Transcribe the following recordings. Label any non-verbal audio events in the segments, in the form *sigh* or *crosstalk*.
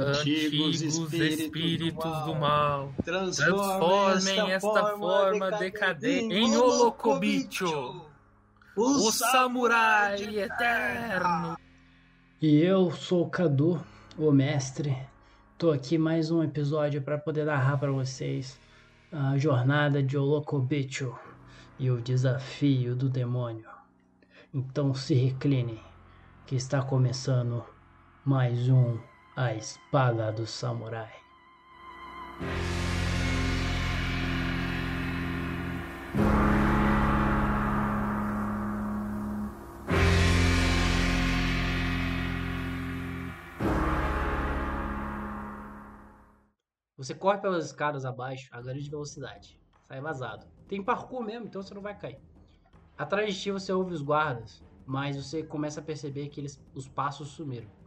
Antigos, espíritos, espíritos do, mal, transformem esta forma decadente em Olocobicho, o samurai eterno. E eu sou o Cadu, o mestre. Tô aqui mais um episódio para poder narrar para vocês a jornada de Olocobicho e o desafio do demônio. Então se recline, que está começando mais um A Espada do Samurai. Você corre pelas escadas abaixo a grande velocidade. Sai vazado. Tem parkour mesmo, então você não vai cair. Atrás de ti você ouve os guardas, mas você começa a perceber que eles, os passos sumiram.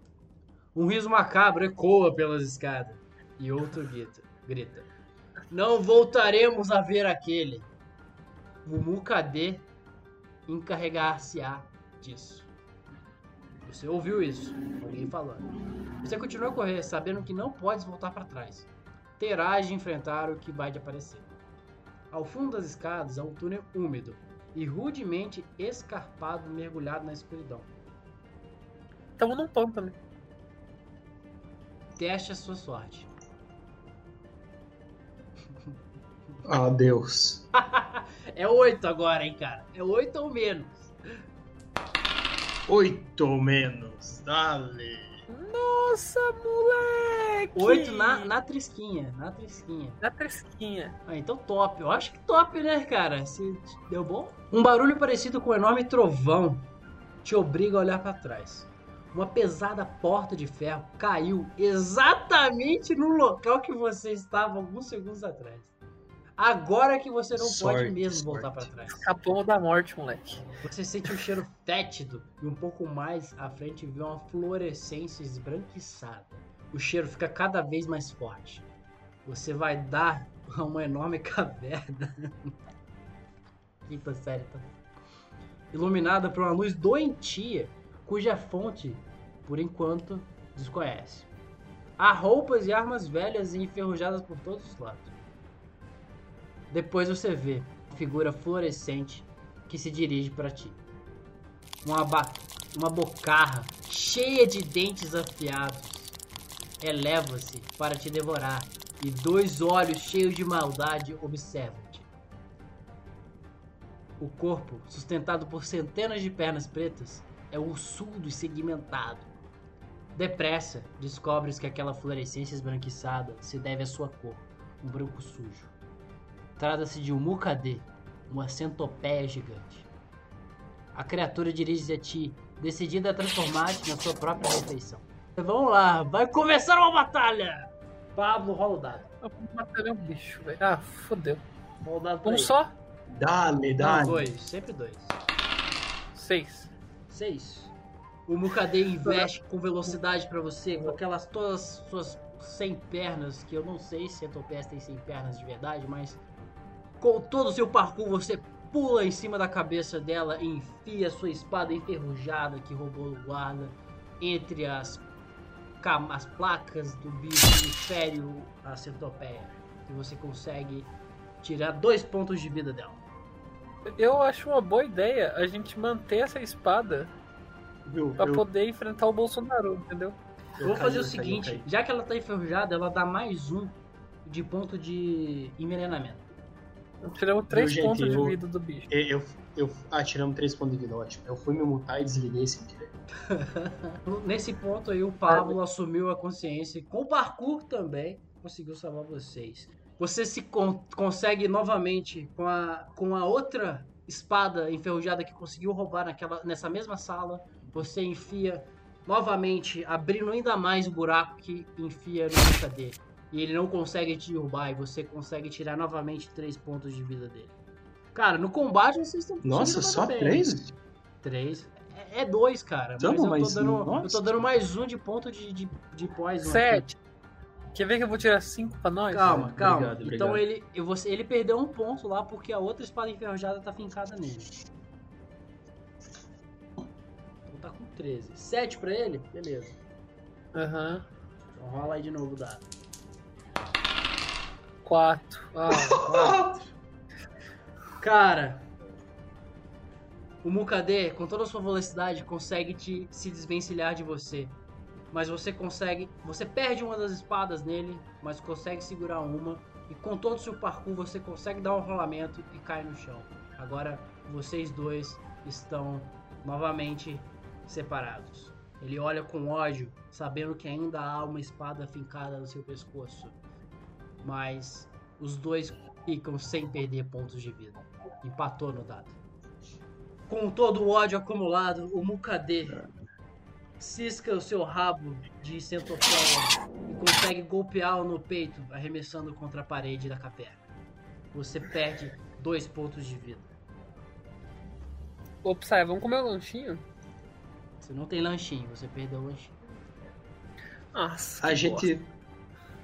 Um riso macabro ecoa pelas escadas. E outro grita, grita. Não voltaremos a ver aquele. O Mukade encarregar-se-á disso. Você ouviu isso? Alguém falando. Você continua a correr, sabendo que não podes voltar para trás. Terás de enfrentar o que vai de aparecer. Ao fundo das escadas há um túnel úmido e rudemente escarpado mergulhado na escuridão. Estamos num pântano. Teste a sua sorte. *laughs* Ah, Deus. *laughs* é oito agora, hein, cara? É oito ou menos. Oito ou menos. Dale. Nossa, moleque! Oito na, na trisquinha, na trisquinha. Na trisquinha. Ah, então top. Eu acho que top, né, cara? Se deu bom? Um barulho parecido com um enorme trovão te obriga a olhar para trás uma pesada porta de ferro caiu exatamente no local que você estava alguns segundos atrás. Agora que você não sorte, pode mesmo sorte. voltar para trás. Escapou da morte, moleque. Você sente um cheiro fétido e um pouco mais à frente vê uma fluorescência esbranquiçada. O cheiro fica cada vez mais forte. Você vai dar a uma enorme *laughs* caverna. Quinta série, tá? Iluminada por uma luz doentia cuja fonte, por enquanto, desconhece. Há roupas e armas velhas e enferrujadas por todos os lados. Depois você vê uma figura fluorescente que se dirige para ti. Uma, uma bocarra cheia de dentes afiados eleva-se para te devorar e dois olhos cheios de maldade observam-te. O corpo, sustentado por centenas de pernas pretas, é ursudo e segmentado. Depressa, descobres que aquela fluorescência esbranquiçada se deve à sua cor, um branco sujo. Trata-se de um Mukade, uma centopeia gigante. A criatura dirige-se a ti, decidida a transformar-te na sua própria refeição. Vamos lá, vai começar uma batalha! Pablo, rola o dado. Batalha é um bicho, velho. Ah, fodeu. Rola Um só? Dale, dale. Não, dois, sempre dois. Seis. 6. O Mukade *laughs* investe com velocidade para você, com aquelas todas suas 100 pernas, que eu não sei se a Topaz tem 100 pernas de verdade, mas com todo o seu parkour você pula em cima da cabeça dela e enfia sua espada enferrujada que roubou o guarda entre as, as placas do bicho e fere a centopeia. E você consegue tirar dois pontos de vida dela eu acho uma boa ideia a gente manter essa espada Viu, pra eu... poder enfrentar o Bolsonaro, entendeu? Eu vou fazer o seguinte, já que ela tá enferrujada, ela dá mais um de ponto de envenenamento. Tiramos três pontos gente, de vida do bicho. Eu, eu, eu, ah, tiramos três pontos de vida, ótimo. Eu fui me mutar e desliguei sem querer. *laughs* Nesse ponto aí, o Pablo assumiu a consciência, com o parkour também, conseguiu salvar vocês. Você se con consegue novamente com a, com a outra espada enferrujada que conseguiu roubar naquela, nessa mesma sala. Você enfia novamente, abrindo ainda mais o buraco que enfia no boca dele. E ele não consegue te derrubar e você consegue tirar novamente 3 pontos de vida dele. Cara, no combate vocês estão. Nossa, só 3? 3. É, é 2, cara. Tamo, mas, eu, tô dando, eu, tô dando, mais um de ponto de, de, de poison. 7. Quer ver que eu vou tirar 5 pra nós? Calma, calma. Obrigado, obrigado. Então ele, eu, você, ele perdeu um ponto lá porque a outra espada enferrujada tá fincada nele. Então tá com 13. 7 pra ele? Beleza. Aham. Uhum. Então rola aí de novo o dado. Quatro. Ah, quatro. Cara, o Mukade, com toda a sua velocidade, consegue te se desvencilhar de você. Mas você consegue. Você perde uma das espadas nele, mas consegue segurar uma. E com todo o seu parkour, você consegue dar um rolamento e cai no chão. Agora vocês dois estão novamente separados. Ele olha com ódio, sabendo que ainda há uma espada fincada no seu pescoço. Mas os dois ficam sem perder pontos de vida. Empatou no dado. Com todo o ódio acumulado, o Mukade cisca o seu rabo de centopeia e consegue golpeá-lo no peito, arremessando contra a parede da caverna. Você perde dois pontos de vida. Ô, vamos comer um lanchinho? Você não tem lanchinho, você perdeu o lanchinho. Nossa, a gente. Bosta.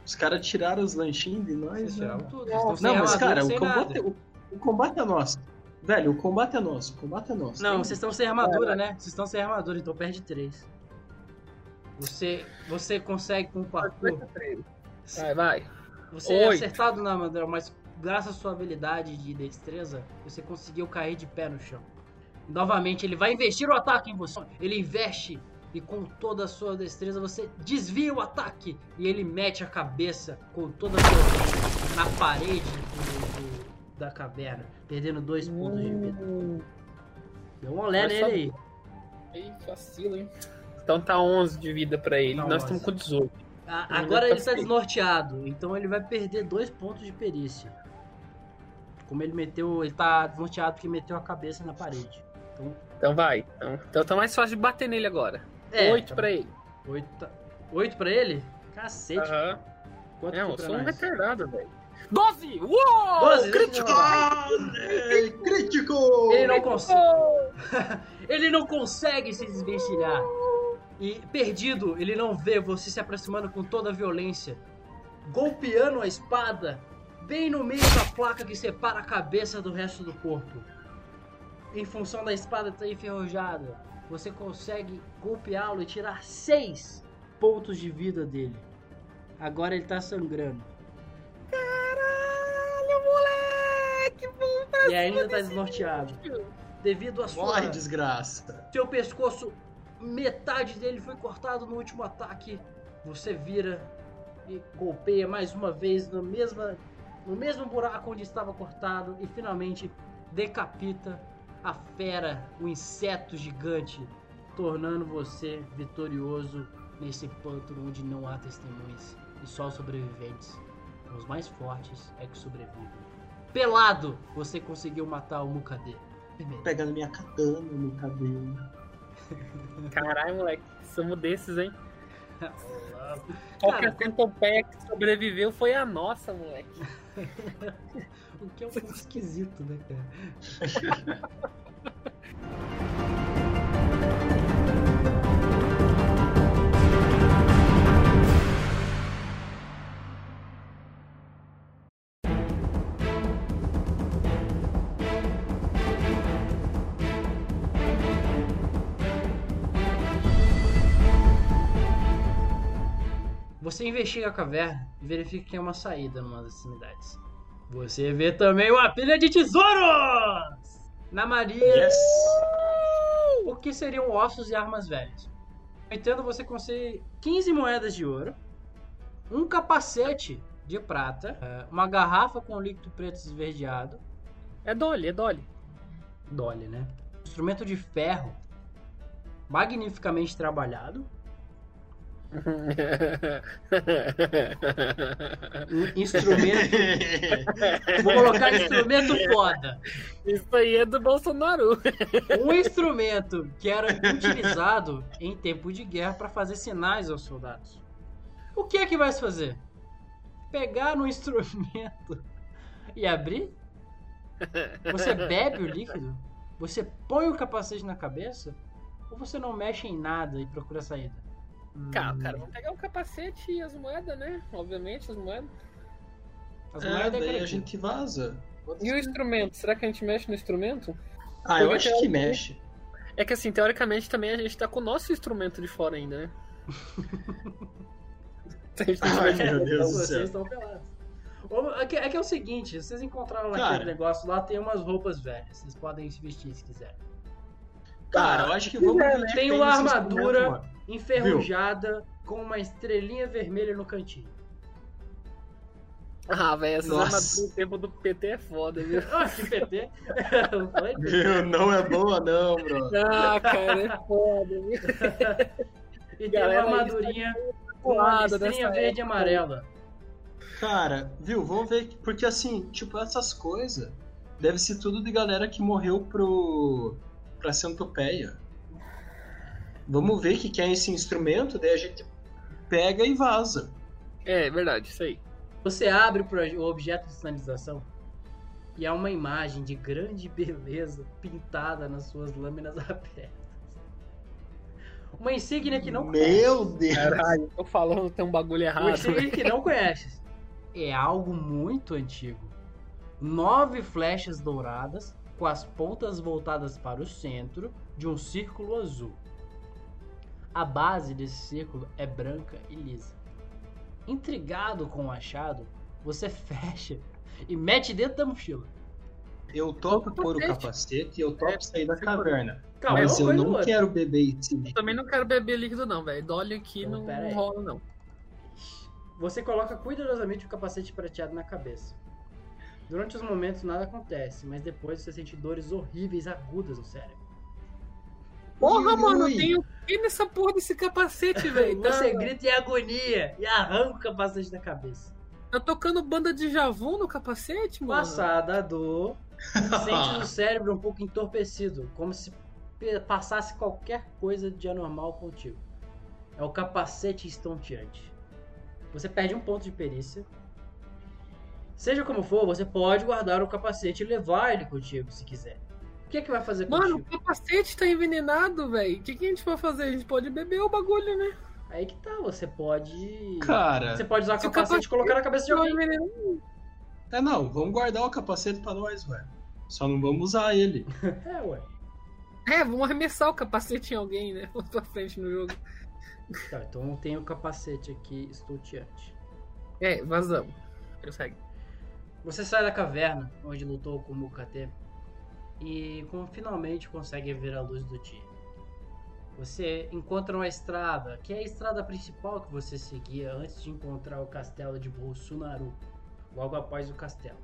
Os caras tiraram os lanchinhos de nós. Tudo. Não, mas cara, o combate, o, o combate é nosso. Velho, o combate é nosso, o combate é nosso. Não, vocês estão sem armadura, é, né? Vocês estão sem armadura, então perde 3. Você, você consegue com o parkour. Vai, vai. Você é acertado na armadura, mas graças à sua habilidade de destreza, você conseguiu cair de pé no chão. Novamente, ele vai investir o ataque em você. Ele investe e com toda a sua destreza você desvia o ataque e ele mete a cabeça com toda a sua na parede do, do, da caverna, perdendo dois pontos de vida. Hum. Deu um olé nele aí. Ei, vacilo, hein? Então tá 11 de vida pra ele. Tá Nós estamos com 18. Ah, agora ele tá desnorteado, então ele vai perder dois pontos de perícia. Como ele meteu. Ele tá desnorteado porque meteu a cabeça na parede. Então, então vai. Então, então tá mais fácil de bater nele agora. É, 8 tá pra ele. 8, 8 pra ele? Cacete. Aham. Quanto é, eu sou um retardado, velho. 12! Uou! 12, crítico! crítico! Ele não consegue. *laughs* ele não consegue se desvencilhar. E perdido, ele não vê você se aproximando com toda a violência, golpeando a espada bem no meio da placa que separa a cabeça do resto do corpo. Em função da espada estar enferrujada, você consegue golpeá-lo e tirar 6 pontos de vida dele. Agora ele tá sangrando. Caralho, moleque! E ainda tá desnorteado. Devido à sua. Morre, desgraça! Seu pescoço, metade dele foi cortado no último ataque. Você vira e golpeia mais uma vez no, mesma, no mesmo buraco onde estava cortado e finalmente decapita a fera, o inseto gigante, tornando você vitorioso nesse pântano onde não há testemunhas e só os sobreviventes. Os mais fortes é que sobrevivem. Pelado, você conseguiu matar o Mukade. Pegando minha katana no cabelo. Caralho, moleque, somos desses, hein? Qualquer centopeia que sobreviveu foi a nossa, moleque. *laughs* o que é um pouco esquisito, né, cara? *laughs* Você investiga a caverna e verifica que tem uma saída numa das extremidades. Você vê também uma pilha de tesouros! Na Maria. Yes. O que seriam ossos e armas velhas? Entendo, você consegue 15 moedas de ouro, um capacete de prata, é, uma garrafa com líquido preto esverdeado. É Dolly, é Dolly. Dolly, né? Instrumento de ferro magnificamente trabalhado, *laughs* instrumento. *laughs* Vou colocar instrumento foda. Isso aí é do Bolsonaro. Um instrumento que era utilizado em tempo de guerra para fazer sinais aos soldados. O que é que vai se fazer? Pegar no instrumento e abrir? Você bebe o líquido? Você põe o capacete na cabeça? Ou você não mexe em nada e procura saída? Cara, cara, vamos pegar o capacete e as moedas, né? Obviamente, as moedas. As é, moedas daí a gente vaza. e o instrumento? Será que a gente mexe no instrumento? Ah, Porque eu acho que mexe. É que assim, teoricamente também a gente tá com o nosso instrumento de fora ainda, né? *laughs* Ai, meu Deus do céu. Vocês estão pelados. É que, é que é o seguinte, vocês encontraram Cara, naquele negócio lá, tem umas roupas velhas. Vocês podem se vestir se quiserem. Cara, eu acho que vamos. É, tem uma armadura enferrujada Viu? com uma estrelinha vermelha no cantinho. Ah, velho, essas armaduras no tempo do PT é foda, viu? Ah, que PT? *laughs* Viu? Não é boa, não, bro. Ah, cara, é foda, viu? E tem uma armadurinha com uma estrelinha verde e amarela. Cara, viu? Vamos ver. Porque assim, tipo, essas coisas deve ser tudo de galera que morreu pro. pra centopeia. Vamos ver o que, que é esse instrumento, daí a gente pega e vaza. É, é verdade, isso aí. Você abre o objeto de sinalização e há uma imagem de grande beleza pintada nas suas lâminas *laughs* abertas. Uma insígnia que não Meu Deus! Caralho, tô falando tem um bagulho errado. Uma insígnia que não conhece é algo muito antigo. Nove flechas douradas com as pontas voltadas para o centro de um círculo azul. A base desse círculo é branca e lisa. Intrigado com o achado, você *laughs* fecha e mete dentro da mochila. Eu topo pôr o capacete e eu topo é, sair da caverna. Calma, mas eu não quero beber esse líquido. Também não quero beber líquido, não, velho. Dole aqui então, não, não rola, não. Você coloca cuidadosamente o capacete prateado na cabeça. Durante os momentos nada acontece, mas depois você sente dores horríveis agudas no cérebro. Porra, mano, tem o que nessa porra desse capacete, *laughs* velho? Você grita em agonia e arranca o capacete da cabeça. Tá tocando banda de Javon no capacete, mano? Passada a dor, sente *laughs* o cérebro um pouco entorpecido, como se passasse qualquer coisa de anormal contigo. É o capacete estonteante você perde um ponto de perícia. Seja como for, você pode guardar o capacete e levar ele contigo, se quiser. O que é que vai fazer Mano, contigo? o capacete tá envenenado, velho. O que, que a gente vai fazer? A gente pode beber o bagulho, né? Aí que tá, você pode. Cara. Você pode usar o capacete, e colocar na cabeça de alguém. É, não, vamos guardar o capacete pra nós, velho. Só não vamos usar ele. *laughs* é, ué. É, vamos arremessar o capacete em alguém, né? *laughs* Pra frente no jogo. Tá, então tem o capacete aqui estonteante. É, vazamos. Prossegue. Você sai da caverna onde lutou com o Mukate e finalmente consegue ver a luz do dia. Você encontra uma estrada, que é a estrada principal que você seguia antes de encontrar o castelo de Bolsunaru, logo após o castelo.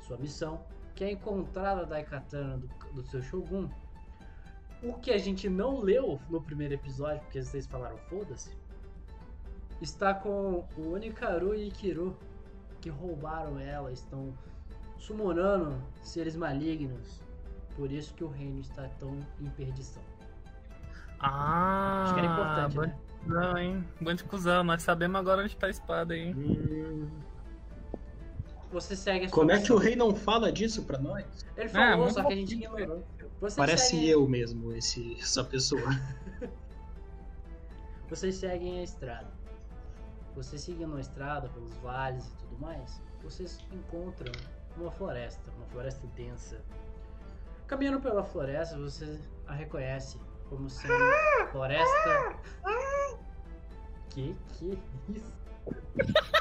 Sua missão, que é encontrar a Daikatana do, do seu Shogun, o que a gente não leu no primeiro episódio, porque vocês falaram foda-se, está com o Onikaru e Ikiru, que roubaram ela, estão summonando seres malignos. Por isso que o reino está tão em perdição. Ah, Acho que era importante, né? Não, hein? Bando de cuzão, nós sabemos agora onde está a espada, hein? Hum. Você segue a Como é que o rei não fala disso pra nós? Ele falou, é, só que a gente ignorou. Vocês Parece seguem... eu mesmo, esse, essa pessoa. *laughs* Vocês seguem a estrada. Vocês seguindo a estrada pelos vales e tudo mais, vocês encontram uma floresta, uma floresta densa. Caminhando pela floresta, você a reconhece como sendo floresta. Que que é isso? *laughs*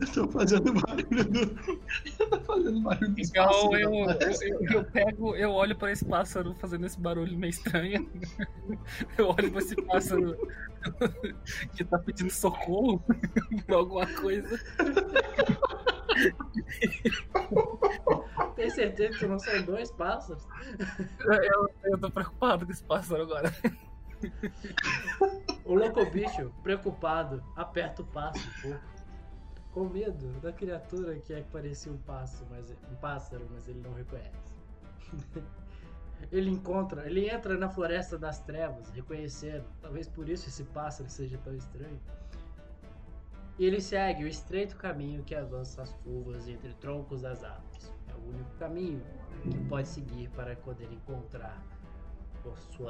Eu tô fazendo barulho do. Eu tô fazendo barulho do Então eu, eu, eu, pego, eu olho pra esse pássaro fazendo esse barulho meio estranho. *laughs* Eu olho pra esse pássaro *laughs* que tá pedindo socorro por alguma coisa. *laughs* Tem certeza que não são dois pássaros? Eu, eu tô preocupado com esse pássaro agora. O louco bicho, preocupado, aperta o passo um pouco. Com medo da criatura que é que parecia um pássaro, mas um pássaro, mas ele não reconhece. *laughs* ele encontra, ele entra na floresta das trevas, reconhecendo. Talvez por isso esse pássaro seja tão estranho. E ele segue o estreito caminho que avança as curvas entre troncos das árvores. É o único caminho que pode seguir para poder encontrar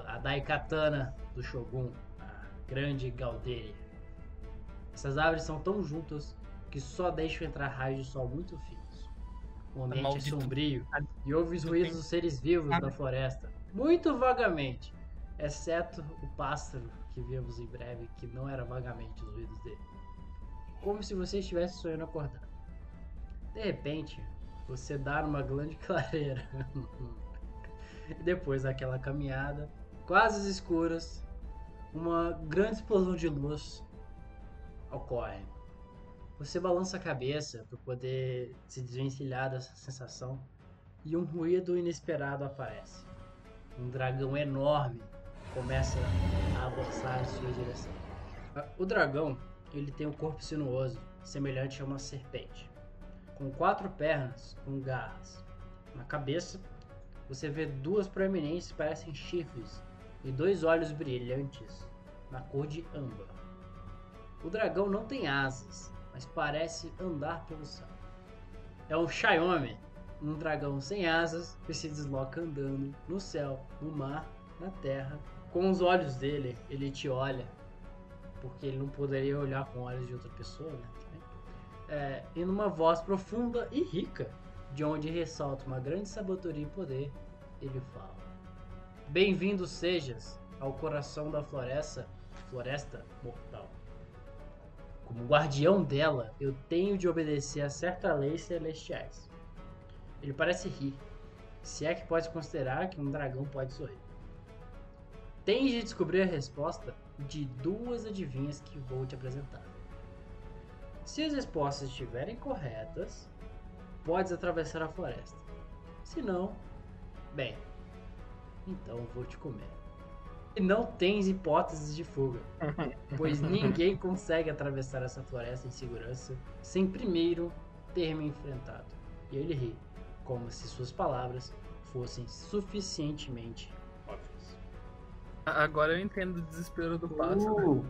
a Daikatana do Shogun, a grande Galderi. Essas árvores são tão juntas que só deixam entrar raios de sol muito finos. O ambiente é sombrio e ouve os ruídos dos seres vivos da floresta, muito vagamente, exceto o pássaro que vemos em breve, que não era vagamente os ruídos dele. Como se você estivesse sonhando acordado. De repente, você dá uma grande *laughs* clareira. Depois daquela caminhada, quase escuras, uma grande explosão de luz ocorre. Você balança a cabeça para poder se desvencilhar dessa sensação e um ruído inesperado aparece. Um dragão enorme começa a avançar em sua direção. O dragão, ele tem um corpo sinuoso, semelhante a uma serpente, com quatro pernas com garras. Na cabeça, você vê duas proeminências que parecem chifres e dois olhos brilhantes na cor de âmbar. O dragão não tem asas, mas parece andar pelo céu. É um Xiaomi, um dragão sem asas que se desloca andando no céu, no mar, na terra. Com os olhos dele, ele te olha, porque ele não poderia olhar com olhos de outra pessoa, né? É, e numa voz profunda e rica, de onde ressalta uma grande sabedoria e poder, ele fala: Bem-vindo sejas ao coração da floresta, floresta mortal. Como guardião dela, eu tenho de obedecer a certas leis celestiais. Ele parece rir, se é que pode considerar que um dragão pode sorrir. Tens de descobrir a resposta de duas adivinhas que vou te apresentar. Se as respostas estiverem corretas, podes atravessar a floresta. Se não, bem, então vou te comer. E não tens hipóteses de fuga, *laughs* pois ninguém consegue atravessar essa floresta em segurança sem primeiro ter me enfrentado. E ele ri, como se suas palavras fossem suficientemente. Agora eu entendo o desespero do pássaro. Uh,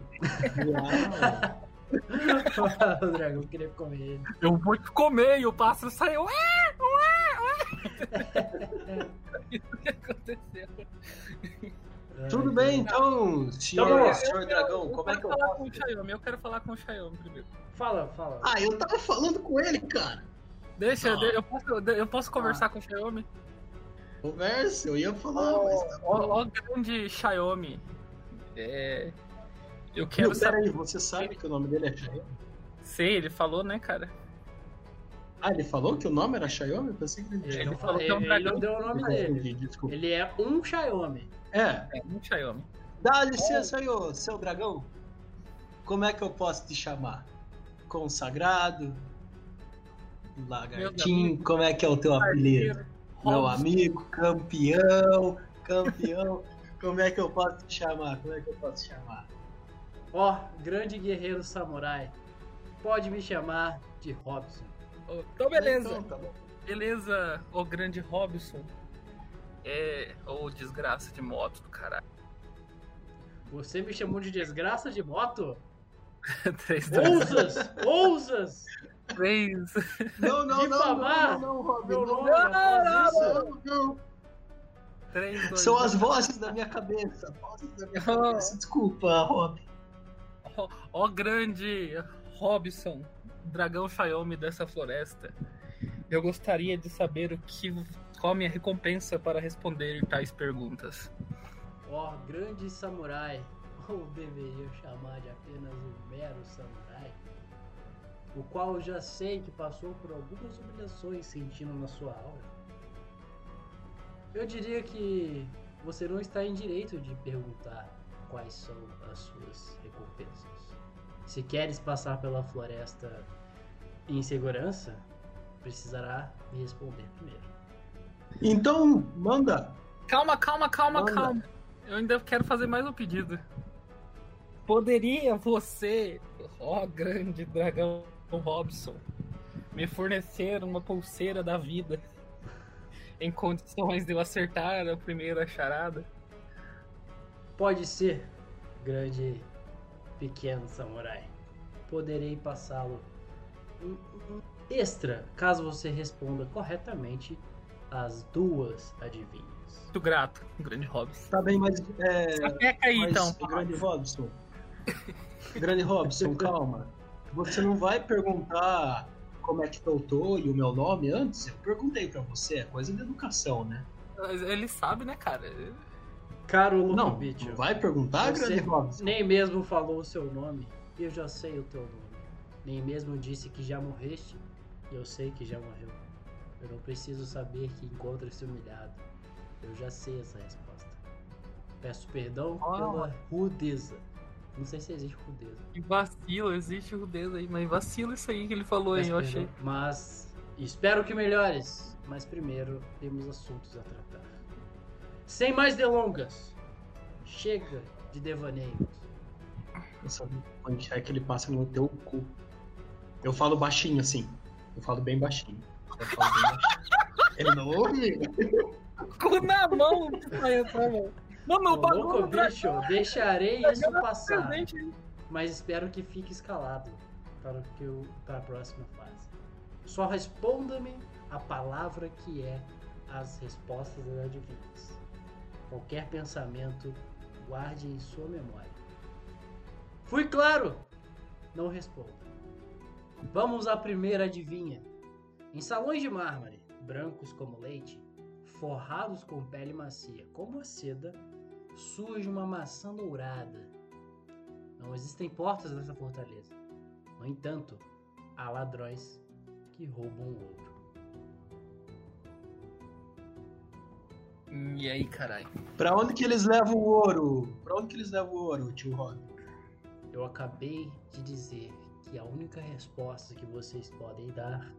uau. *laughs* o dragão queria comer ele. Eu vou te comer e o pássaro saiu. Ué, ué, ué. *laughs* Isso que aconteceu. Tudo bem, então, senhor, bom. senhor dragão, eu como é que eu falar com o Xiaomi, eu quero falar com o Xiaomi primeiro. Fala, fala. Ah, eu tava falando com ele, cara. Deixa, Ah. eu posso, eu posso conversar com o Xiaomi? Conversa, eu ia falar, mas tá bom. Ó, ó, grande Xiaomi. É, eu quero Meu, saber. peraí, você sabe que o nome dele é Xiaomi? Sei, ele falou, né, cara? Ah, ele falou que o nome era Xiaomi? Eu pensei que ele Ele, não falou é um ele dragão. não deu o nome Me dele. desculpa. Ele é um Xiaomi. É, É, um Xiaomi. dá licença aí, ô, seu dragão. Como é que eu posso te chamar? Consagrado? Lagartinho? Como é que é o teu apelido? Meu amigo, campeão, campeão. *laughs* Como é que eu posso te chamar? Como é que eu posso te chamar? Ó, grande guerreiro samurai. Pode me chamar de Robson. Então, beleza. Então, tá bom. Beleza, o grande Robson. É. Ô, desgraça de moto do caralho. Você me chamou de desgraça de moto? *laughs* 3, 2, Ousas! Ousas! 3. Não, não, não, Difamar não, não, Robin, não, não, não, não. 3, 2, São as vozes da minha cabeça. Vozes da minha Oh. *laughs* cabeça. Desculpa, Rob. Ó, grande Robson, dragão Xiaomi dessa floresta. Eu gostaria de saber o que, qual a minha recompensa para responder tais perguntas. Ó, grande samurai. *laughs* Ou deveria chamar de apenas um mero samurai? O qual eu já sei que passou por algumas humilhações sentindo na sua aura. Eu diria que você não está em direito de perguntar quais são as suas recompensas. Se queres passar pela floresta em segurança, precisará me responder primeiro. Então, manda. Calma, calma, calma, Manda. calma. Eu ainda quero fazer mais um pedido. Poderia você, ó grande dragão Robson, me fornecer uma pulseira da vida *laughs* em condições de eu acertar a primeira charada? Pode ser, grande pequeno samurai. Poderei passá-lo extra caso você responda corretamente as duas adivinhas. Muito grato, grande Robson. Tá bem, mas. É, Sapeca aí, mas, então. Grande Robson. Grande Robson, *laughs* calma. Você não vai perguntar como é que eu tô e o meu nome antes? Eu perguntei pra você, é coisa de educação, né? Mas Ele sabe, né, cara? Caro Não, Ludovic, não vai perguntar, Você- grande Robson? nem mesmo falou o seu nome e eu já sei o teu nome. Nem mesmo disse que já morreste. E eu sei que já morreu. Eu não preciso saber que encontra-se humilhado. Eu já sei essa resposta. Peço perdão Oh. pela rudeza. Não sei se existe rudeza. Que vacilo, existe rudeza aí, mas vacilo isso aí que ele falou aí, eu achei. Mas espero que melhores. Mas primeiro temos assuntos a tratar. Sem mais delongas. Chega de devaneios. Eu só onde é que ele passa no teu cu. Eu falo baixinho assim. Eu falo bem baixinho. Eu falo bem baixinho. Ele não ouve? *laughs* Cu na mão, vai entrar, mano. Mano, o Ô, louco bagulho tá bicho, deixarei isso passar. presente aí. Mas espero que fique escalado para, que eu, para a próxima fase. Só responda-me a palavra que é as respostas das adivinhas. Qualquer pensamento, guarde em sua memória. Fui claro? Não responda. Vamos à primeira adivinha. Em salões de mármore, brancos como leite, forrados com pele macia como a seda, surge uma maçã dourada. Não existem portas nessa fortaleza. No entanto, há ladrões que roubam o ouro. E aí, caralho? Pra onde que eles levam o ouro? Pra onde que eles levam o ouro, tio Rob? Eu acabei de dizer que a única resposta que vocês podem dar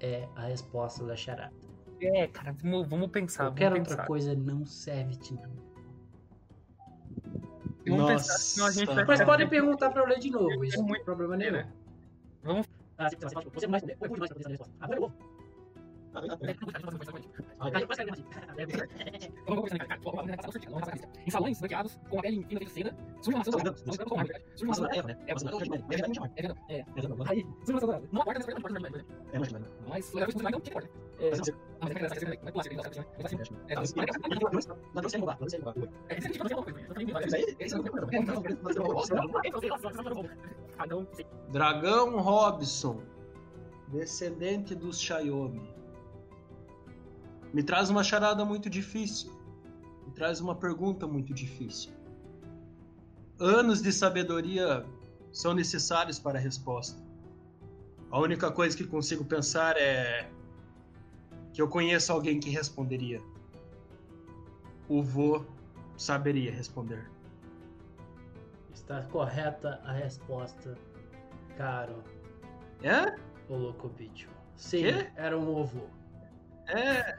é a resposta da charada. É, cara, vamos, vamos pensar. Qualquer vamos outra pensar. coisa não serve de nada. Vamos Nossa. pensar, senão a gente vai Mas podem perguntar pra eu ler de novo, isso não tem muito problema nenhum. né? Vamos- Ah, você pode- você mais poder. Eu pude mais pra pensar na resposta. Ah, vai, eu vou. Em salões branqueados, com a pele fina feita seda, surge uma maçã dourada. Surge uma maçã dourada. Uma maçã dourada. É, maçã dourada. É verdade. É. Aí, surge uma maçã dourada. Não porta, mas mas leva isso não tinha. É, ah, mas é que essa é é é assim. É, é é um Dragão Robson, descendente dos Xiaomi. Me traz uma charada muito difícil. Me traz uma pergunta muito difícil. Anos de sabedoria são necessários para a resposta. A única coisa que consigo pensar é que eu conheço alguém que responderia. O vô saberia responder. Está correta a resposta, caro É? Olocobitio. Sim, Quê? era um ovo. É,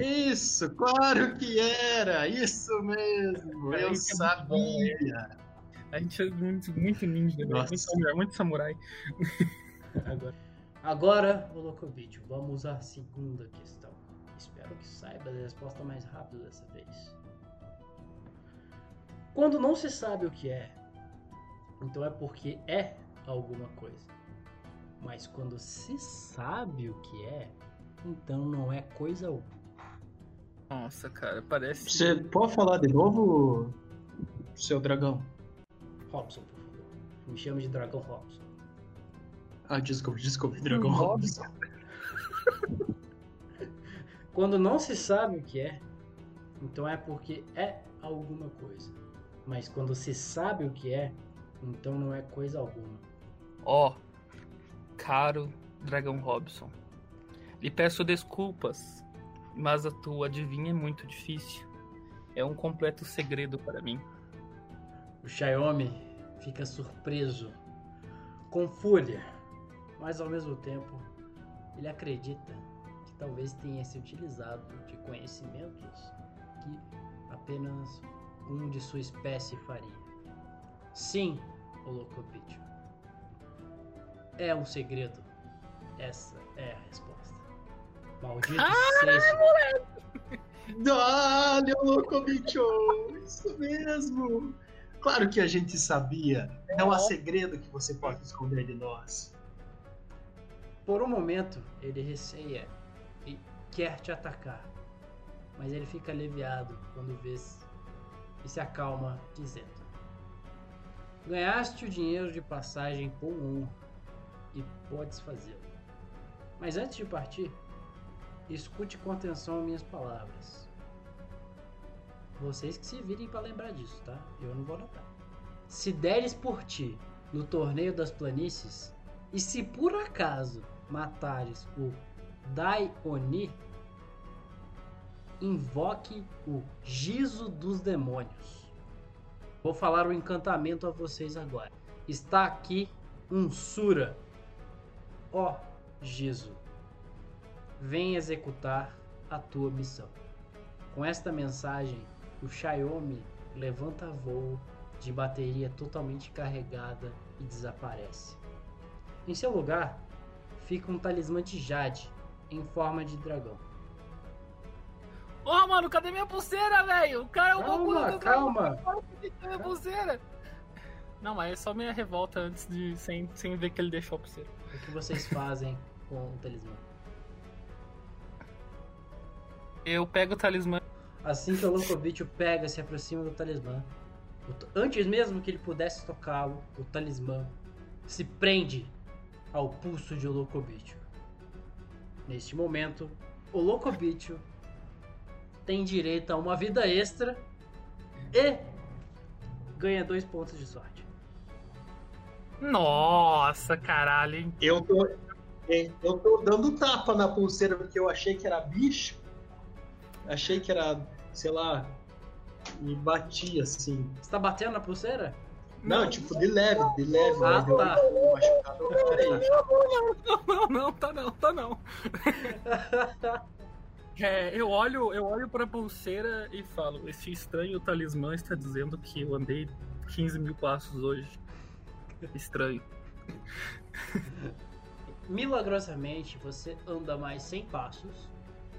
isso, claro que era, isso mesmo, eu é sabia. A gente é muito, muito ninja, velho. Nossa. Muito samurai, muito samurai. Agora, agora Olocobitio, vamos à segunda questão. Espero que saiba a resposta mais rápida dessa vez. Quando não se sabe o que é, então é porque é alguma coisa. Mas quando se sabe o que é, então não é coisa alguma. Nossa, cara, parece. Você pode falar de novo, seu dragão? Robson, por favor. Me chame de Dragão Robson. Ah, desculpa, desculpa, dragão Hum, Robson. *laughs* Quando não se sabe o que é, então é porque é alguma coisa. Mas quando se sabe o que é, então não é coisa alguma. Ó, caro Dragão Robson, lhe peço desculpas, mas a tua adivinha é muito difícil. É um completo segredo para mim. O Xiaomi fica surpreso, com fúria, mas ao mesmo tempo ele acredita que talvez tenha se utilizado de conhecimentos que apenas um de sua espécie faria. Sim, Holocopítio. É um segredo. Essa é a resposta. Maldito seja. Olha, *laughs* bicho! Isso mesmo! Claro que a gente sabia. Não há segredo que você pode esconder de nós. Por um momento, ele receia e quer te atacar, mas ele fica aliviado quando vês e se acalma, dizendo: Ganhaste o dinheiro de passagem com honra e podes fazê-lo. Mas antes de partir, escute com atenção minhas palavras. Vocês que se virem para lembrar disso, tá? Eu não vou notar. Se deres por ti no torneio das planícies, E se por acaso matares o Dai-Oni, invoque o Gizo dos Demônios. Vou falar o encantamento a vocês agora. Está aqui um Sura. Ó Gizo, vem executar a tua missão. Com esta mensagem, o Xiaomi levanta voo de bateria totalmente carregada e desaparece. Em seu lugar, fica um talismã de jade em forma de dragão. Ô, oh, mano, cadê minha pulseira, velho? O cara é o Calma, do calma. Minha pulseira? Não, mas é só minha revolta antes de. sem, sem ver que ele deixou a pulseira. O que vocês fazem com o talismã? Eu pego o talismã. Assim que o Lokovic pega, se aproxima do talismã. Antes mesmo que ele pudesse tocá-lo, o talismã se prende ao pulso de Olocobicho. Neste momento, o Locobicho tem direito a uma vida extra e ganha dois pontos de sorte. Nossa, caralho, hein? Eu tô, é, eu tô dando tapa na pulseira porque eu achei que era bicho. Achei que era, sei lá, me batia assim. Você tá batendo na pulseira? Não, tipo, de leve, de leve. Ah, né? tá. Eu, machucado, não, não, não, tá não, tá não. *laughs* É, eu olho, eu olho pra pulseira e falo, esse estranho talismã está dizendo que eu andei 15 mil passos hoje. Estranho. *laughs* Milagrosamente, você anda mais 100 passos,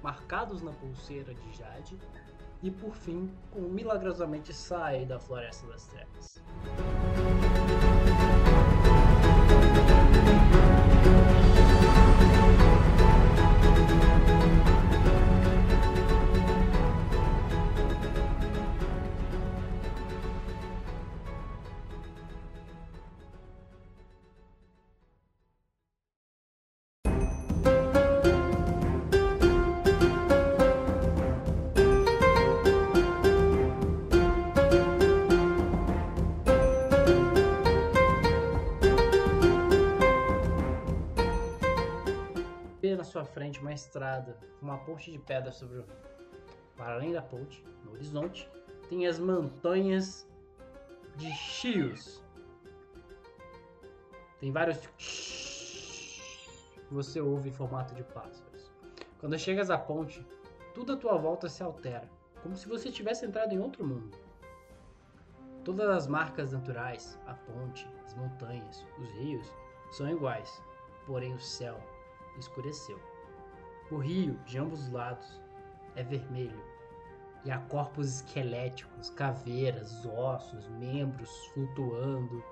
marcados na pulseira de Jade, e por fim, milagrosamente sai da Floresta das Trevas. Uma estrada uma ponte de pedra sobre o... Para além da ponte, no horizonte, tem as montanhas de Chios. Tem vários que você ouve em formato de pássaros. Quando chegas à ponte, tudo à tua volta se altera, como se você tivesse entrado em outro mundo. Todas as marcas naturais, a ponte, as montanhas, os rios, são iguais, porém o céu escureceu. O rio, de ambos os lados, é vermelho e há corpos esqueléticos, caveiras, ossos, membros flutuando.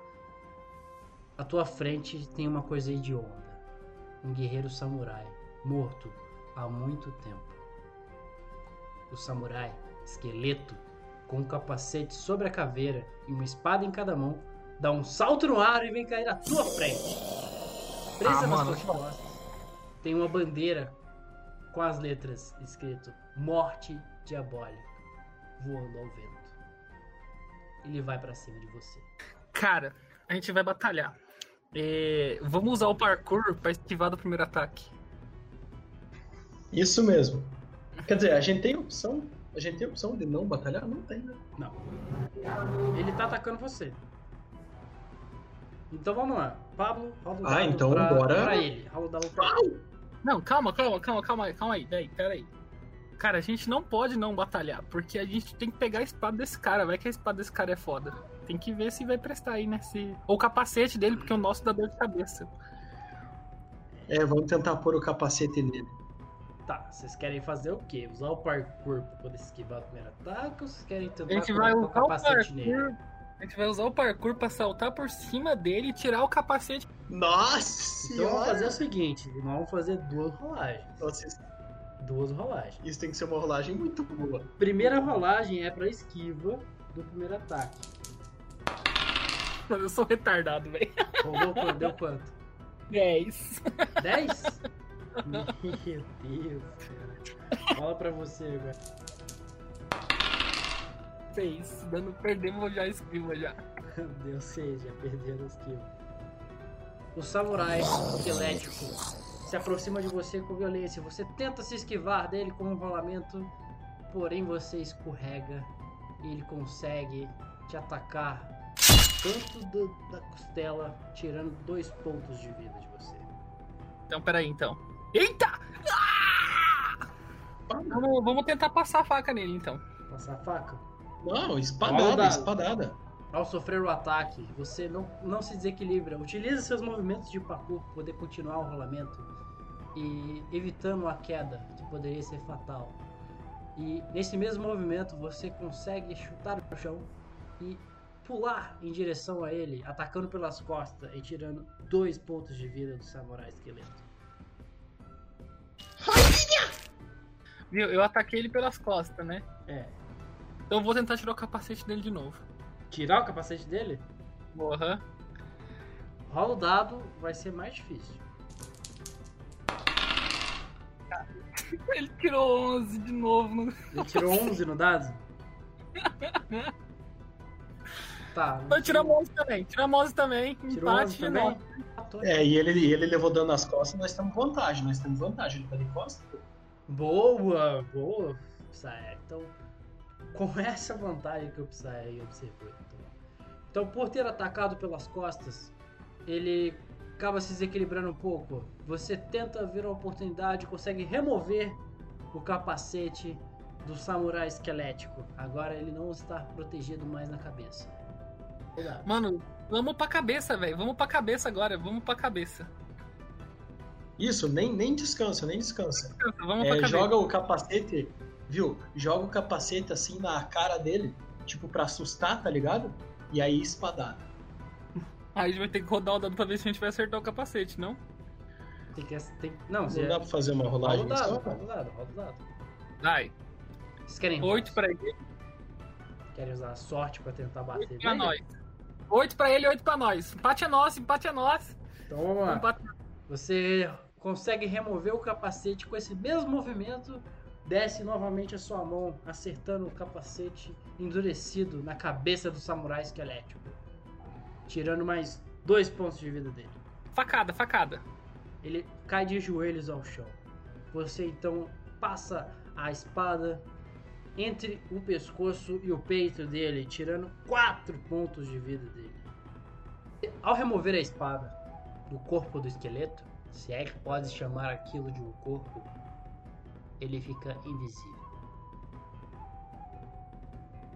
À tua frente tem uma coisa hedionda: um guerreiro samurai morto há muito tempo. O samurai, esqueleto, com um capacete sobre a caveira e uma espada em cada mão, dá um salto no ar e vem cair à tua frente. Presa ah, nas suas costas, tem uma bandeira com as letras escrito Morte Diabólica voando ao vento. Ele vai para cima de você. Cara, a gente vai batalhar. É, vamos usar o parkour para esquivar do primeiro ataque. Isso mesmo. Quer dizer, a gente tem opção. A gente tem opção de não batalhar? Não tem, né? Não. Ele tá atacando você. Então vamos lá. Pablo, Pablo Ah, então pra, bora. Pra ele. O pra não, calma, calma, calma, calma aí, calma aí, peraí, peraí. Cara, a gente não pode não batalhar, porque a gente tem que pegar a espada desse cara, vai que a espada desse cara é foda. Tem que ver se vai prestar aí, né? Se... Ou o capacete dele, porque o nosso dá dor de cabeça. É, vamos tentar pôr o capacete nele. Tá, vocês querem fazer o quê? Usar o parkour pra poder esquivar o primeiro ataque ou vocês querem tentar a gente vai usar o capacete o nele? A gente vai usar o parkour pra saltar por cima dele e tirar o capacete. Nossa! Então vamos fazer o seguinte: nós vamos fazer duas rolagens. Vocês... Duas rolagens. Isso tem que ser uma rolagem muito boa. Primeira rolagem é pra esquiva do primeiro ataque. Eu sou retardado, velho. Rolou deu quanto? 10. 10? Meu Deus, cara. Fala pra você agora fez. Dando, perdemos já a esquiva já. Deus, sei, já perderam a esquiva. o samurai esquelético se aproxima de você com violência. Você tenta se esquivar dele com um rolamento, porém você escorrega e ele consegue te atacar tanto do- da costela, tirando dois pontos de vida de você. Então, peraí, então. Eita! Ah! Vamos, vamos tentar passar a faca nele, então. Passar a faca. Não, espadada, dado. espadada. Ao sofrer o ataque, você não, não se desequilibra. Utilize seus movimentos de parkour para poder continuar o rolamento e evitando a queda, que poderia ser fatal. E nesse mesmo movimento você consegue chutar o chão e pular em direção a ele, atacando pelas costas e tirando dois pontos de vida do samurai esqueleto. Viu? Eu ataquei ele pelas costas, né? É. Então eu vou tentar tirar o capacete dele de novo. Tirar o capacete dele? Porra. Rola o dado, vai ser mais difícil. Ele tirou 11 de novo. No... Ele tirou 11 no dado? *laughs* Tá. Então tira 11 também. Tira 11 também. Tirou 11 Empate também? É, e ele, e ele levou dano nas costas, nós temos vantagem, nós temos vantagem, ele tá de costas. Boa, boa, Psy. Então, com *laughs* essa vantagem que o Psy observou. Então. então, por ter atacado pelas costas, ele acaba se desequilibrando um pouco. Você tenta ver a oportunidade, consegue remover o capacete do samurai esquelético. Agora ele não está protegido mais na cabeça. Cuidado. Mano, vamos pra cabeça, velho. Vamos pra cabeça agora. Vamos pra cabeça. Isso, nem, nem descansa, nem descansa. Vamos É, joga o capacete, viu? Joga o capacete assim na cara dele, tipo pra assustar, tá ligado? E aí espadada. *laughs* Aí a gente vai ter que rodar o dado pra ver se a gente vai acertar o capacete, não? Tem que. Tem... Não, Não dá pra fazer uma Rola rolagem o dado, só? rola o dado, rola o dado. Vai. Vocês querem 8 pra ele, Querem usar a sorte pra tentar bater 8 pra nós. 8 pra ele, 8 pra nós. Empate é nosso, empate é nosso. Então vamos lá. Empate... Você consegue remover o capacete com esse mesmo movimento, desce novamente a sua mão, acertando o capacete endurecido na cabeça do samurai esquelético, tirando mais dois pontos de vida dele. Facada, facada. Ele cai de joelhos ao chão. Você então passa a espada entre o pescoço e o peito dele, tirando quatro pontos de vida dele. Ao remover a espada do corpo do esqueleto, se é que pode chamar aquilo de um corpo, ele fica invisível.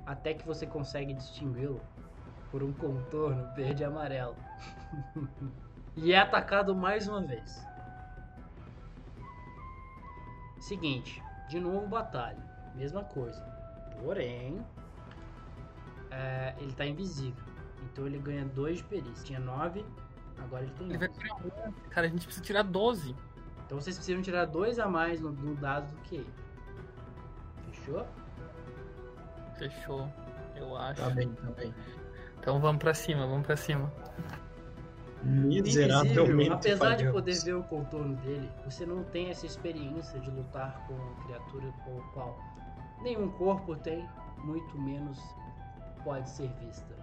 Até que você consegue distingui-lo por um contorno verde e amarelo. *laughs* e é atacado mais uma vez. Seguinte, de novo batalha, mesma coisa. Porém, é, ele tá invisível. Então ele ganha 2 de perícia. Tinha 9, agora ele tem Ele vai 11. tirar 11. Cara, a gente precisa tirar 12. Então vocês precisam tirar 2 a mais no, no dado do que ele. Fechou? Fechou, eu acho. Tá bem, tá bem. Então vamos pra cima, vamos pra cima. Miseravelmente Invisível, apesar de falhamos. poder ver o contorno dele, você não tem essa experiência de lutar com uma criatura com o qual nenhum corpo tem, muito menos pode ser vista.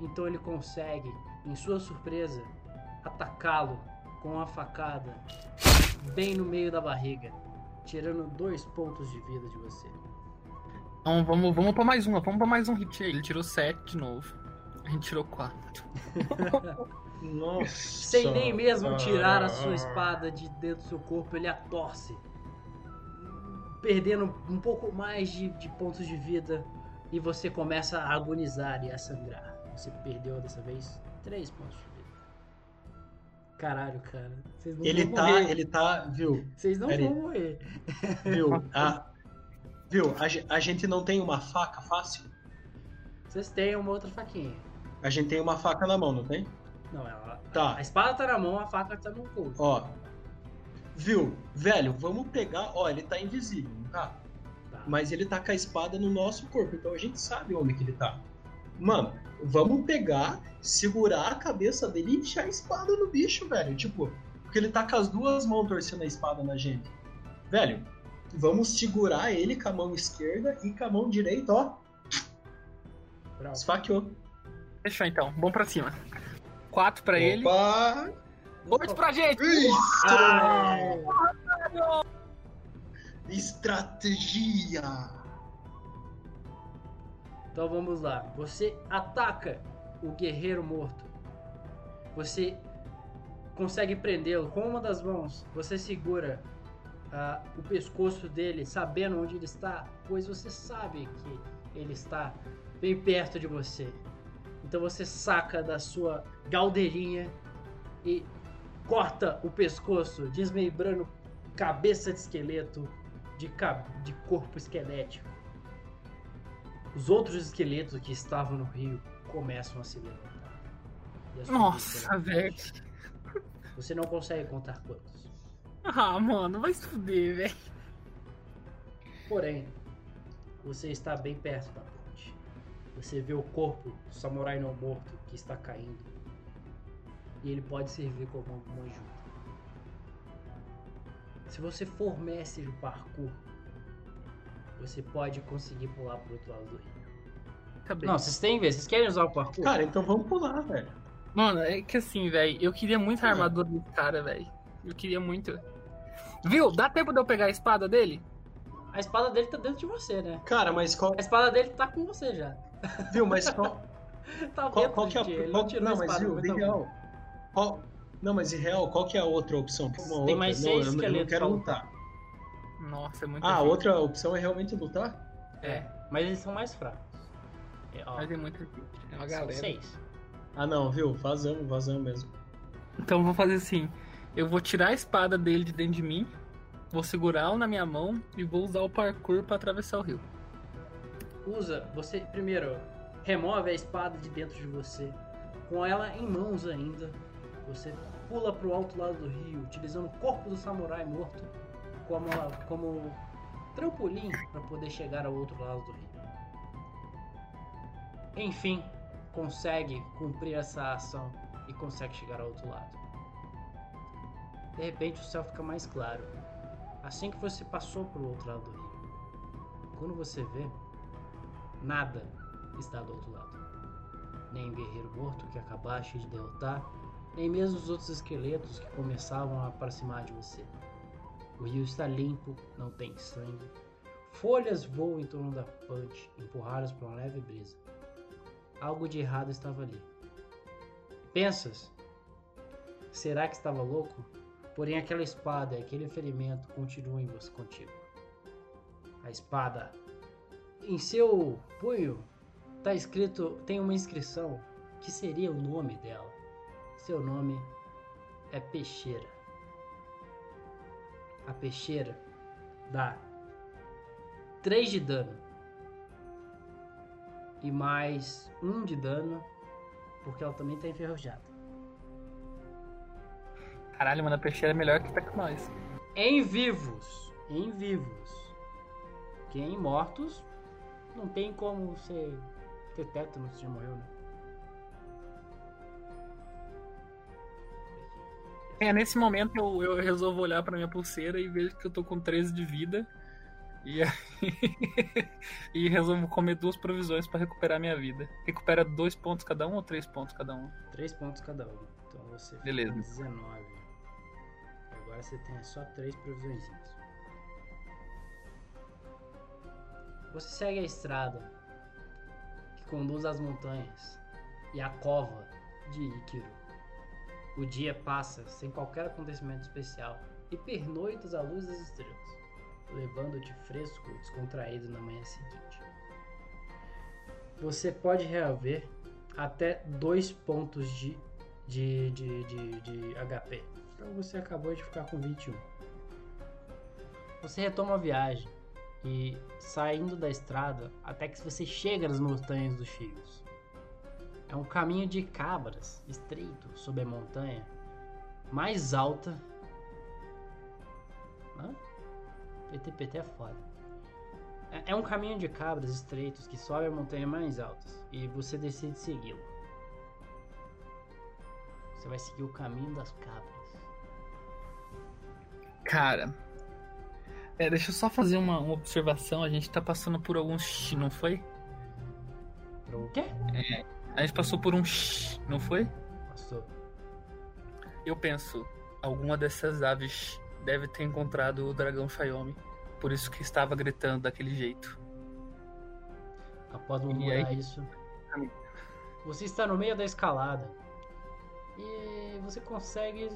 Então ele consegue, em sua surpresa, atacá-lo com uma facada bem no meio da barriga, tirando dois pontos de vida de você. Então vamos, vamos pra mais uma, vamos pra mais um hit aí. Ele tirou 7 de novo. A gente tirou 4. Nossa. *laughs* *laughs* Sem nem mesmo tirar a sua Ah. espada de dentro do seu corpo, ele a torce. Perdendo um pouco mais de, de pontos de vida. E você começa a agonizar e a sangrar. Você perdeu dessa vez 3 pontos de vida. Caralho, cara. Vocês não Ele vão tá, morrer. ele tá, viu? Vocês não Pera aí. vão morrer. Viu? A, *laughs* viu? A, a gente não tem uma faca fácil? Vocês têm uma outra faquinha. A gente tem uma faca na mão, não tem? Não, ela. Tá. A espada tá na mão, a faca tá no couro. Ó. Viu? Velho, vamos pegar. Ó, ele tá invisível, não tá? Tá. Mas ele tá com a espada no nosso corpo, então a gente sabe onde que ele tá. Mano, vamos pegar, segurar a cabeça dele e enfiar a espada no bicho, velho. Tipo, porque ele tá com as duas mãos torcendo a espada na gente. Velho, vamos segurar ele com a mão esquerda e com a mão direita, ó. Bravo. Esfaqueou. Fechou então, vamos pra cima. 4 pra ele. Opa! Oito pra gente! Isso! Ah! Estratégia! Então vamos lá. Você ataca o guerreiro morto. Você consegue prendê-lo com uma das mãos. Você segura ah, o pescoço dele, sabendo onde ele está, pois você sabe que ele está bem perto de você. Então você saca da sua galdeirinha e corta o pescoço, desmembrando cabeça de esqueleto de, de corpo esquelético. Os outros esqueletos que estavam no rio começam a se levantar. Nossa, velho. Você não consegue contar quantos. Ah, mano, vai se fuder, velho. Porém, você está bem perto da ponte. Você vê o corpo do samurai não morto que está caindo. E ele pode servir como uma ajuda. Se você for mestre do parkour, você pode conseguir pular pro outro lado do rio. Acabei. Não, vocês têm ver, vocês querem usar o parkour? Cara, então vamos pular, velho. Mano, é que assim, velho, eu queria muito a armadura desse cara, velho. Eu queria muito. Viu? Dá tempo de eu pegar a espada dele? A espada dele tá dentro de você, né? Cara, mas qual. A espada dele tá com você já. Viu, mas qual. *laughs* Tá qual, qual que é a. Ele Qual, não não, mas espada, viu, de tá. Qual. Não, mas de real, qual que é a outra opção? Uma Tem outra. mais Não, seis eu, não- eu não esqueletos quero lutar. Nossa, é muito Ah, a difícil. outra opção é realmente lutar? É, mas eles são mais fracos. É, ó, Mas é muito difícil. É uma são galera. seis. Ah, não, viu? Vazamos, vazamos mesmo. Então vamos fazer assim. Eu vou tirar a espada dele de dentro de mim, vou segurá-lo na minha mão e vou usar o parkour pra atravessar o rio. Usa, você primeiro remove a espada de dentro de você. Com ela em mãos ainda, você pula pro alto lado do rio, utilizando o corpo do samurai morto como, como trampolim para poder chegar ao outro lado do rio. Enfim, consegue cumprir essa ação e consegue chegar ao outro lado. De repente o céu fica mais claro. Assim que você passou pro outro lado do rio. Quando você vê, nada está do outro lado. Nem o guerreiro morto que acabaste de derrotar, nem mesmo os outros esqueletos que começavam a aproximar de você. O rio está limpo, não tem sangue. Folhas voam em torno da ponte, empurradas por uma leve brisa. Algo de errado estava ali. Pensas? Será que estava louco? Porém, aquela espada e aquele ferimento continuam em você contigo. A espada em seu punho está escrito, tem uma inscrição que seria o nome dela. Seu nome é Peixeira. A Peixeira dá 3 de dano e mais 1 de dano porque ela também está enferrujada. Caralho, mano, a peixeira é melhor que tá com nós. Em vivos, em vivos. Que em mortos não tem como você ter tétano se já morreu, né? É, nesse momento eu, eu resolvo olhar pra minha pulseira e vejo que eu tô com 13 de vida. E, aí- *laughs* e resolvo comer duas provisões pra recuperar minha vida. Recupera dois pontos cada um ou três pontos cada um? Três pontos cada um. Então você fica Beleza. com 19. Agora você tem só três provisões. Você segue a estrada que conduz às montanhas e à cova de Ikiro. O dia passa sem qualquer acontecimento especial e pernoitas à luz das estrelas, levando-te fresco e descontraído na manhã seguinte. Você pode reaver até dois pontos de, de, de, de, de HP. Então você acabou de ficar com 21. Você retoma a viagem e saindo da estrada até que você chega nas montanhas dos Fios. É um caminho de cabras, estreito, sob a montanha mais alta. Hã? PTPT é foda. É- É um caminho de cabras estreitos que sobe a montanha mais altas e você decide segui-lo. Você vai seguir o caminho das cabras. Cara. É, deixa eu só fazer uma, uma observação. A gente tá passando por alguns não foi? Pro quê? A gente passou por um sh, não foi? Passou. eu penso, alguma dessas aves deve ter encontrado o dragão Xiaomi. Por isso que estava gritando daquele jeito. Após murmurar isso, você está no meio da escalada e você consegue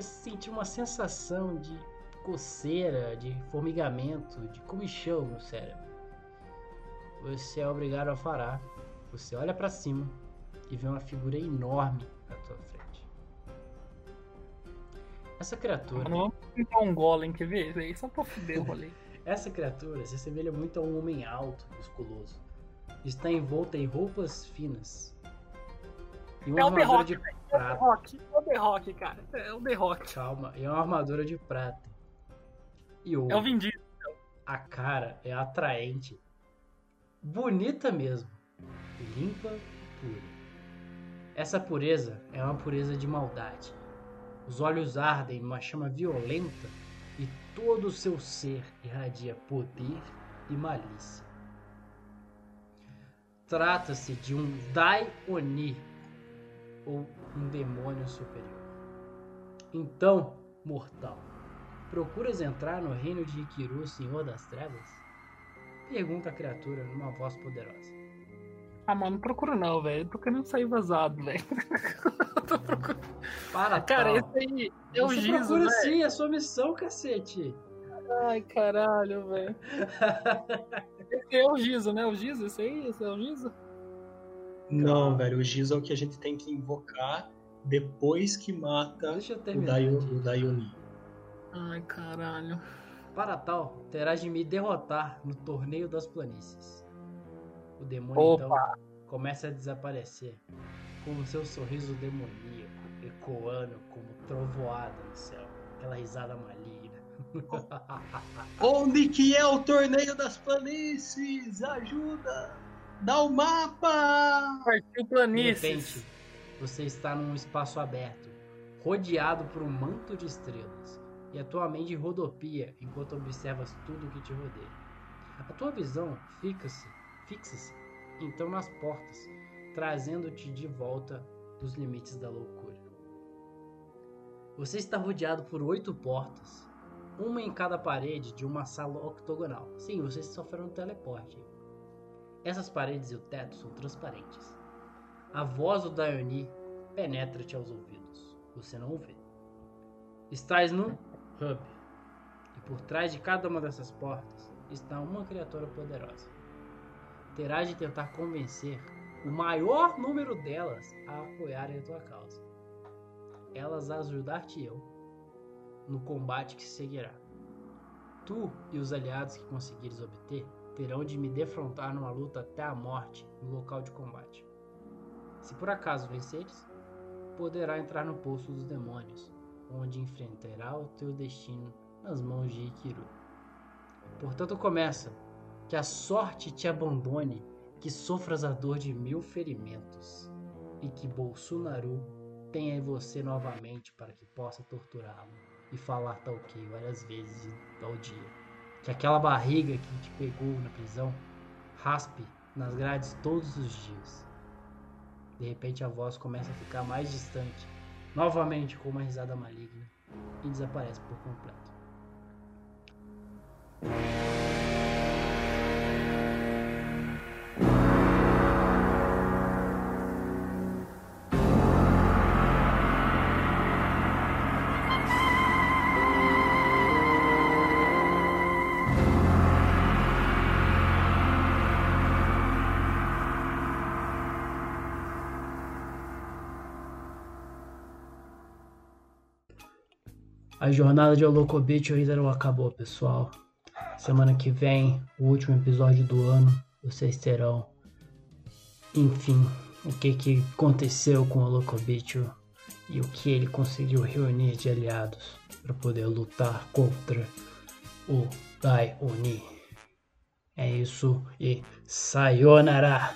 sentir uma sensação de coceira, de formigamento, de comichão no cérebro. Você é obrigado a parar. Você olha para cima e vê uma figura enorme à tua frente. Essa criatura, Não pintar um golem, quer ver? Isso aí Só pra fuder o rolê. *laughs* essa criatura se assemelha muito a um homem alto, musculoso. Está envolta em roupas finas. E uma É o The armadura Rock, de É o prata. Rock, é o The Rock, cara. É o The Rock. Calma, e uma armadura de prata. E ouro. É o Vin Diesel. A cara é atraente. Bonita mesmo. Limpa, pura. Essa pureza é uma pureza de maldade. Os olhos ardem numa chama violenta e todo o seu ser irradia poder e malícia. Trata-se de um Dai Oni, ou um demônio superior. Então, mortal, procuras entrar no reino de Ikiru, Senhor das Trevas? Pergunta a criatura numa voz poderosa. Ah, mano, não procura não, velho. Tô querendo sair vazado, velho. *laughs* Tô procurando. Para, Cara, tal. esse aí é o Você Gizo, procura né? sim, é sua missão, cacete. Ai, caralho, velho. *laughs* Esse é o Gizo, né? O Gizo, esse aí? Esse é o Gizo? Não, velho, o Giz é o que a gente tem que invocar depois que mata Deixa eu o, terminar. O Daioni. Ai, caralho. Para tal, terás de me derrotar no torneio das planícies. O demônio Opa. então começa a desaparecer, com o seu sorriso demoníaco ecoando como trovoada no céu. Aquela risada maligna. *laughs* Onde que é o torneio das planícies? Ajuda! Dá o mapa! Partiu De planícies. repente, você está num espaço aberto, rodeado por um manto de estrelas, e a tua mente rodopia enquanto observas tudo que te rodeia. A tua visão fixa-se, fixa-se então nas portas, trazendo-te de volta dos limites da loucura. Você está rodeado por oito portas, uma em cada parede de uma sala octogonal. Sim, você sofreu um teleporte. Essas paredes e o teto são transparentes. A voz do Diony penetra-te aos ouvidos. Você não o vê. Estás no hub. E por trás de cada uma dessas portas está uma criatura poderosa. Terás de tentar convencer o maior número delas a apoiarem a tua causa. Elas ajudar-te-ão no combate que seguirá. Tu e os aliados que conseguires obter terão de me defrontar numa luta até a morte no local de combate. Se por acaso venceres, poderá entrar no poço dos demônios, onde enfrentará o teu destino nas mãos de Ikiru. Portanto, começa que a sorte te abandone, que sofras a dor de mil ferimentos, e que Bolsonaru tenha em você novamente para que possa torturá-lo e falar tal que várias vezes ao dia que aquela barriga que te pegou na prisão raspe nas grades todos os dias. De repente a voz começa a ficar mais distante, novamente com uma risada maligna, e desaparece por completo. A jornada de não acabou, pessoal. Semana que vem, o último episódio do ano, vocês terão, enfim, o que, que aconteceu com o Holocobit e o que ele conseguiu reunir de aliados para poder lutar contra o Dai Oni. É isso e sayonara!